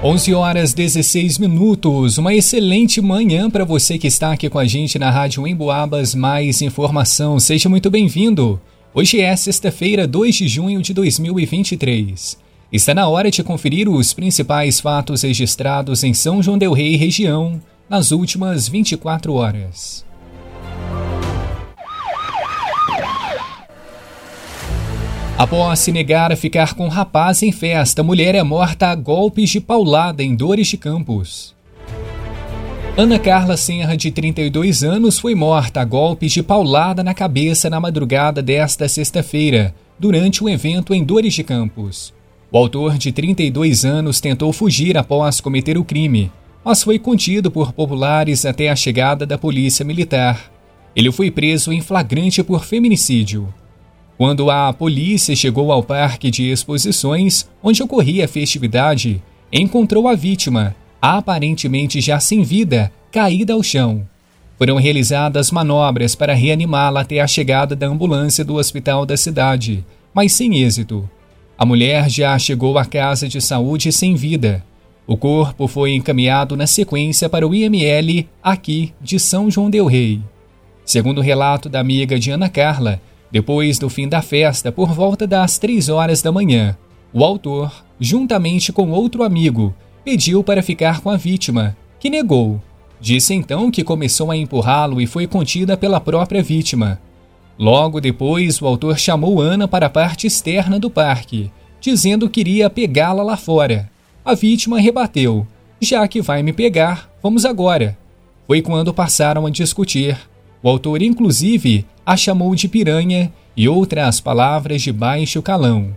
11 horas 16 minutos. Uma excelente manhã para você que está aqui com a gente na Rádio Emboabas. Mais informação, seja muito bem-vindo. Hoje é sexta-feira, 2 de junho de 2023. Está na hora de conferir os principais fatos registrados em São João Del Rei região nas últimas 24 horas. Após se negar a ficar com rapaz em festa, mulher é morta a golpes de paulada em Dores de Campos. Ana Carla Senra, de 32 anos, foi morta a golpes de paulada na cabeça na madrugada desta sexta-feira, durante um evento em Dores de Campos. O autor, de 32 anos, tentou fugir após cometer o crime, mas foi contido por populares até a chegada da polícia militar. Ele foi preso em flagrante por feminicídio. Quando a polícia chegou ao parque de exposições onde ocorria a festividade, encontrou a vítima, aparentemente já sem vida, caída ao chão. Foram realizadas manobras para reanimá-la até a chegada da ambulância do hospital da cidade, mas sem êxito. A mulher já chegou à casa de saúde sem vida. O corpo foi encaminhado na sequência para o IML aqui de São João del Rei. Segundo o relato da amiga de Ana Carla, depois do fim da festa, por volta das três horas da manhã, o autor, juntamente com outro amigo, pediu para ficar com a vítima, que negou. Disse então que começou a empurrá-lo e foi contida pela própria vítima. Logo depois, o autor chamou Ana para a parte externa do parque, dizendo que iria pegá-la lá fora. A vítima rebateu: Já que vai me pegar, vamos agora. Foi quando passaram a discutir. O autor, inclusive, a chamou de piranha e outras palavras de baixo calão.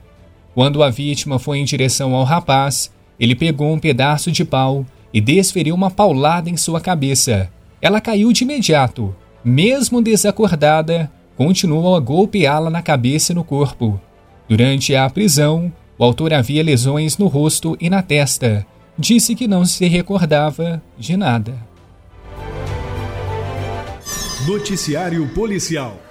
Quando a vítima foi em direção ao rapaz, ele pegou um pedaço de pau e desferiu uma paulada em sua cabeça. Ela caiu de imediato. Mesmo desacordada, continuou a golpeá-la na cabeça e no corpo. Durante a prisão, o autor havia lesões no rosto e na testa. Disse que não se recordava de nada. Noticiário Policial.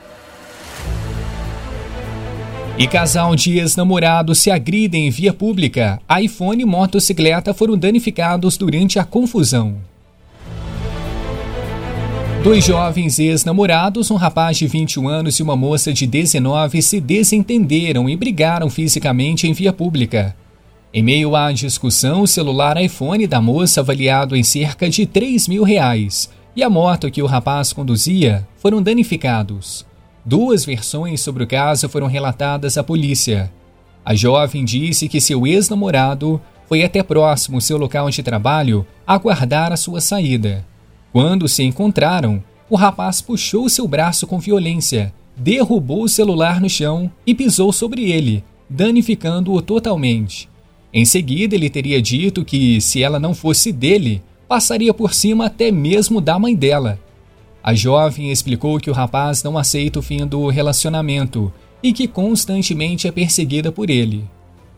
E casal de ex-namorados se agridem em via pública. iPhone e motocicleta foram danificados durante a confusão. Dois jovens ex-namorados, um rapaz de 21 anos e uma moça de 19, se desentenderam e brigaram fisicamente em via pública. Em meio à discussão, o celular iPhone da moça, avaliado em cerca de 3 mil reais, e a moto que o rapaz conduzia foram danificados. Duas versões sobre o caso foram relatadas à polícia. A jovem disse que seu ex-namorado foi até próximo seu local de trabalho aguardar a sua saída. Quando se encontraram, o rapaz puxou seu braço com violência, derrubou o celular no chão e pisou sobre ele, danificando-o totalmente. Em seguida, ele teria dito que, se ela não fosse dele, passaria por cima até mesmo da mãe dela. A jovem explicou que o rapaz não aceita o fim do relacionamento e que constantemente é perseguida por ele.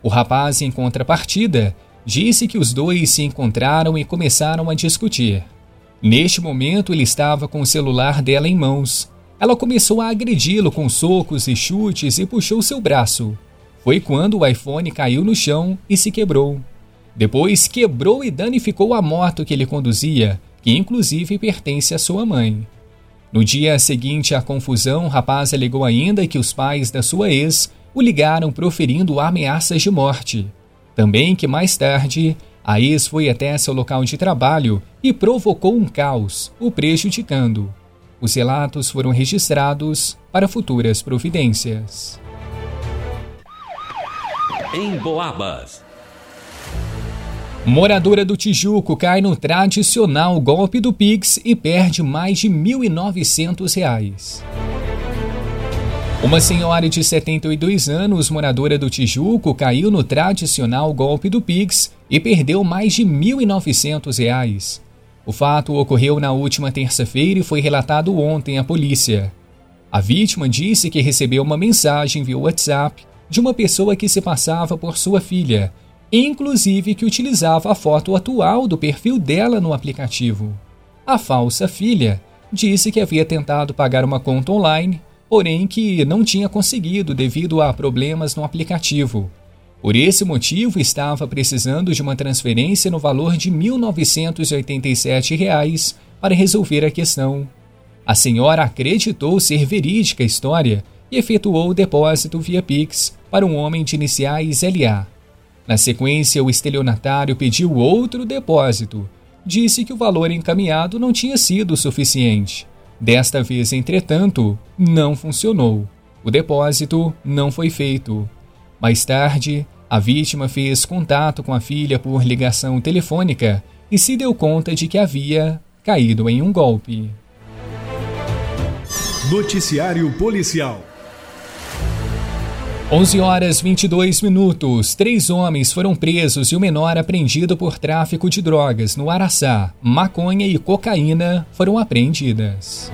O rapaz, em contrapartida, disse que os dois se encontraram e começaram a discutir. Neste momento, ele estava com o celular dela em mãos. Ela começou a agredi-lo com socos e chutes e puxou seu braço. Foi quando o iPhone caiu no chão e se quebrou. Depois quebrou e danificou a moto que ele conduzia, que inclusive pertence à sua mãe. No dia seguinte à confusão, o rapaz alegou ainda que os pais da sua ex o ligaram proferindo ameaças de morte. Também que mais tarde, a ex foi até seu local de trabalho e provocou um caos, o prejudicando. Os relatos foram registrados para futuras providências. Em Boabas. Moradora do Tijuco cai no tradicional golpe do Pix e perde mais de R$ 1.900. Uma senhora de 72 anos, moradora do Tijuco, caiu no tradicional golpe do Pix e perdeu mais de R$ 1.900. O fato ocorreu na última terça-feira e foi relatado ontem à polícia. A vítima disse que recebeu uma mensagem via WhatsApp de uma pessoa que se passava por sua filha inclusive que utilizava a foto atual do perfil dela no aplicativo. A falsa filha disse que havia tentado pagar uma conta online, porém que não tinha conseguido devido a problemas no aplicativo. Por esse motivo, estava precisando de uma transferência no valor de 1.987 reais para resolver a questão. A senhora acreditou ser verídica a história e efetuou o depósito via Pix para um homem de iniciais LA. Na sequência, o estelionatário pediu outro depósito. Disse que o valor encaminhado não tinha sido suficiente. Desta vez, entretanto, não funcionou. O depósito não foi feito. Mais tarde, a vítima fez contato com a filha por ligação telefônica e se deu conta de que havia caído em um golpe. Noticiário Policial 11 horas 22 minutos. Três homens foram presos e o menor apreendido por tráfico de drogas no Araçá. Maconha e cocaína foram apreendidas.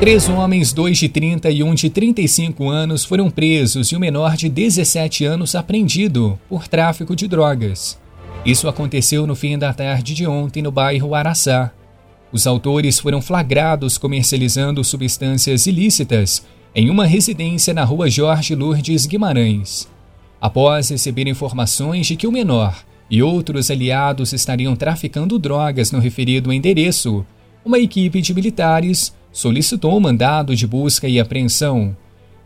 Três homens, dois de 30 e um de 35 anos, foram presos e o menor de 17 anos apreendido por tráfico de drogas. Isso aconteceu no fim da tarde de ontem no bairro Araçá. Os autores foram flagrados comercializando substâncias ilícitas em uma residência na rua Jorge Lourdes Guimarães. Após receber informações de que o menor e outros aliados estariam traficando drogas no referido endereço, uma equipe de militares solicitou um mandado de busca e apreensão.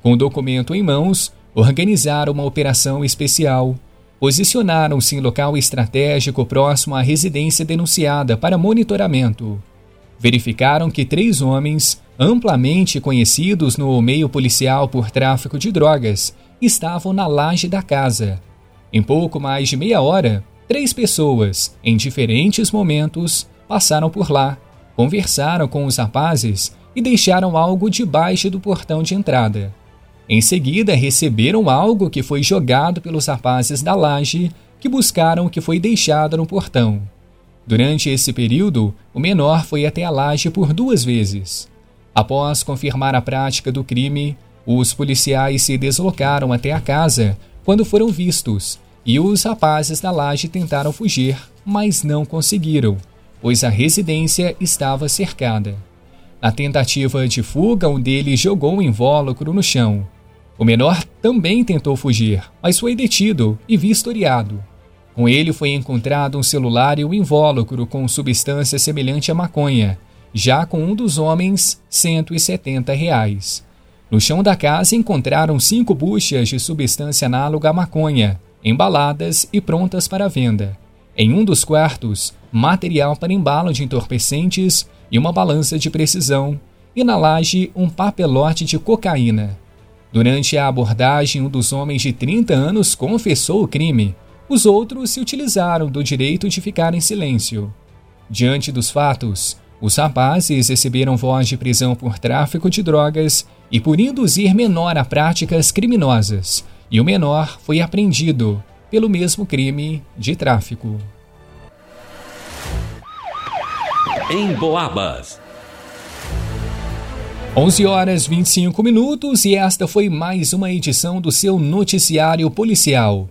Com o documento em mãos, organizaram uma operação especial. Posicionaram-se em local estratégico próximo à residência denunciada para monitoramento. Verificaram que três homens amplamente conhecidos no meio policial por tráfico de drogas, estavam na laje da casa. Em pouco mais de meia hora, três pessoas, em diferentes momentos, passaram por lá, conversaram com os rapazes e deixaram algo debaixo do portão de entrada. Em seguida, receberam algo que foi jogado pelos rapazes da laje, que buscaram o que foi deixado no portão. Durante esse período, o menor foi até a laje por duas vezes. Após confirmar a prática do crime, os policiais se deslocaram até a casa quando foram vistos e os rapazes da laje tentaram fugir, mas não conseguiram, pois a residência estava cercada. Na tentativa de fuga, um deles jogou um invólucro no chão. O menor também tentou fugir, mas foi detido e vistoriado. Com ele foi encontrado um celular e um invólucro com substância semelhante à maconha, já com um dos homens, 170 reais. No chão da casa encontraram cinco buchas de substância análoga à maconha, embaladas e prontas para venda. Em um dos quartos, material para embalo de entorpecentes e uma balança de precisão, e na laje um papelote de cocaína. Durante a abordagem, um dos homens de 30 anos confessou o crime. Os outros se utilizaram do direito de ficar em silêncio. Diante dos fatos, os rapazes receberam voz de prisão por tráfico de drogas e por induzir menor a práticas criminosas, e o menor foi apreendido pelo mesmo crime de tráfico. Em Boabas. 11 horas 25 minutos e esta foi mais uma edição do seu noticiário policial.